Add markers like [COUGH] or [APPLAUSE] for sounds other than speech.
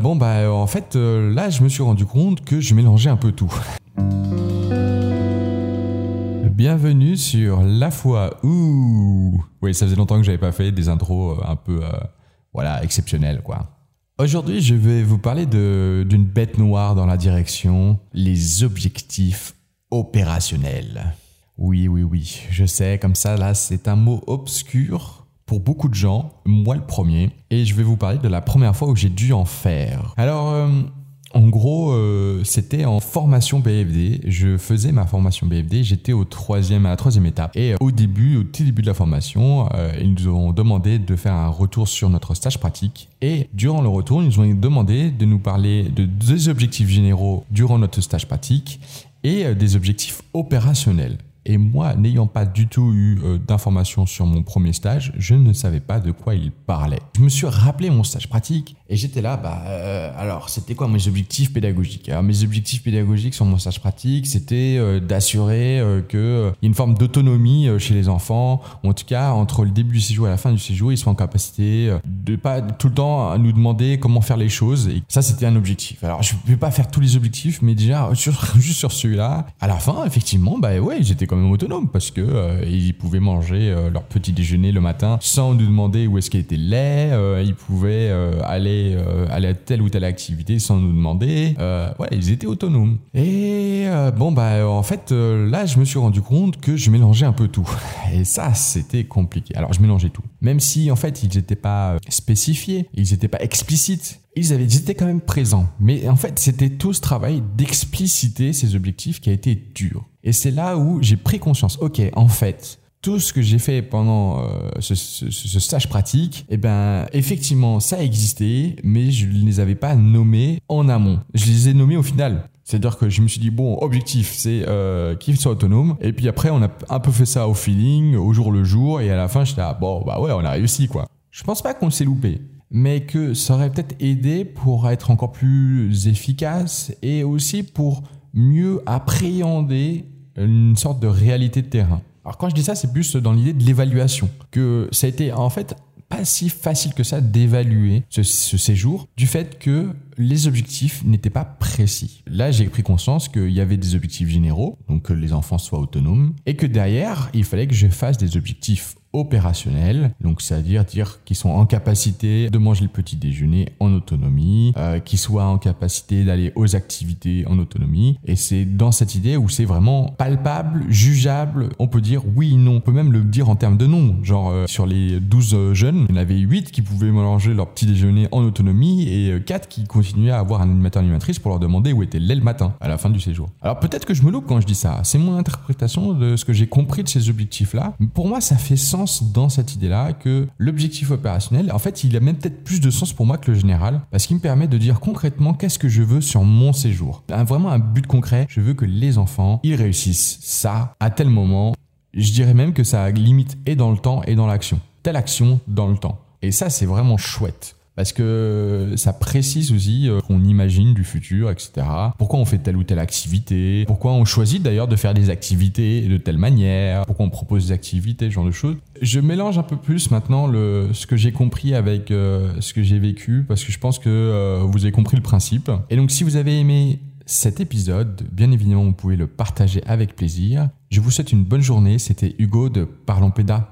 bon, bah, en fait, euh, là, je me suis rendu compte que je mélangeais un peu tout. Bienvenue sur La Foi Ouh Oui, ça faisait longtemps que j'avais pas fait des intros euh, un peu, euh, voilà, exceptionnelles, quoi. Aujourd'hui, je vais vous parler de- d'une bête noire dans la direction, les objectifs opérationnels. Oui, oui, oui, je sais, comme ça, là, c'est un mot obscur pour beaucoup de gens, moi le premier, et je vais vous parler de la première fois où j'ai dû en faire. Alors, euh, en gros, euh, c'était en formation BFD. Je faisais ma formation BFD. J'étais au troisième, à la troisième étape. Et au début, au tout début de la formation, euh, ils nous ont demandé de faire un retour sur notre stage pratique. Et durant le retour, ils nous ont demandé de nous parler de deux objectifs généraux durant notre stage pratique et des objectifs opérationnels. Et moi, n'ayant pas du tout eu euh, d'informations sur mon premier stage, je ne savais pas de quoi il parlait. Je me suis rappelé mon stage pratique et j'étais là, bah, euh, alors, c'était quoi mes objectifs pédagogiques Alors, mes objectifs pédagogiques sur mon stage pratique, c'était euh, d'assurer euh, qu'il y ait une forme d'autonomie euh, chez les enfants, en tout cas, entre le début du séjour et la fin du séjour, ils soient en capacité euh, de pas tout le temps nous demander comment faire les choses. Et ça, c'était un objectif. Alors, je ne vais pas faire tous les objectifs, mais déjà, [LAUGHS] juste sur celui-là, à la fin, effectivement, bah ouais, j'étais quand même autonome parce que euh, ils pouvaient manger euh, leur petit déjeuner le matin sans nous demander où est-ce qu'il était lait. euh, ils pouvaient euh, aller, euh, aller à telle ou telle activité sans nous demander. Euh, ouais, ils étaient autonomes. Et euh, bon, bah en fait, euh, là, je me suis rendu compte que je mélangeais un peu tout. [LAUGHS] Et ça, c'était compliqué. Alors, je mélangeais tout. Même si, en fait, ils n'étaient pas spécifiés, ils n'étaient pas explicites. Ils, avaient, ils étaient quand même présents. Mais en fait, c'était tout ce travail d'expliciter ces objectifs qui a été dur. Et c'est là où j'ai pris conscience. Ok, en fait, tout ce que j'ai fait pendant euh, ce, stage pratique, eh ben, effectivement, ça existait, mais je ne les avais pas nommés en amont. Je les ai nommés au final. C'est-à-dire que je me suis dit, bon, objectif, c'est euh, qu'il soit autonome. Et puis après, on a un peu fait ça au feeling, au jour le jour. Et à la fin, j'étais, ah, bon, bah ouais, on a réussi, quoi. Je pense pas qu'on s'est loupé. Mais que ça aurait peut-être aidé pour être encore plus efficace et aussi pour mieux appréhender une sorte de réalité de terrain. Alors quand je dis ça, c'est plus dans l'idée de l'évaluation. Que ça a été en fait pas si facile que ça d'évaluer ce, ce séjour du fait que les objectifs n'étaient pas précis. Là, j'ai pris conscience qu'il y avait des objectifs généraux, donc que les enfants soient autonomes, et que derrière, il fallait que je fasse des objectifs opérationnels, donc c'est-à-dire dire qu'ils sont en capacité de manger le petit déjeuner en autonomie, euh, qu'ils soient en capacité d'aller aux activités en autonomie, et c'est dans cette idée où c'est vraiment palpable, jugeable, on peut dire oui, non, on peut même le dire en termes de nom, genre euh, sur les 12 jeunes, il y en avait 8 qui pouvaient manger leur petit déjeuner en autonomie et 4 qui continuaient à avoir un animateur animatrice pour leur demander où était lait le matin à la fin du séjour. Alors peut-être que je me loupe quand je dis ça, c'est mon interprétation de ce que j'ai compris de ces objectifs-là. Pour moi, ça fait sens dans cette idée-là que l'objectif opérationnel, en fait, il a même peut-être plus de sens pour moi que le général, parce qu'il me permet de dire concrètement qu'est-ce que je veux sur mon séjour. Un- vraiment un but concret, je veux que les enfants, ils réussissent ça à tel moment. Je dirais même que ça limite et dans le temps et dans l'action. Telle action dans le temps. Et ça, c'est vraiment chouette. Parce que ça précise aussi euh, qu'on imagine du futur, etc. Pourquoi on fait telle ou telle activité? Pourquoi on choisit d'ailleurs de faire des activités de telle manière? Pourquoi on propose des activités, ce genre de choses? Je mélange un peu plus maintenant le, ce que j'ai compris avec euh, ce que j'ai vécu, parce que je pense que euh, vous avez compris le principe. Et donc si vous avez aimé cet épisode, bien évidemment, vous pouvez le partager avec plaisir. Je vous souhaite une bonne journée. C'était Hugo de Parlons Pédas.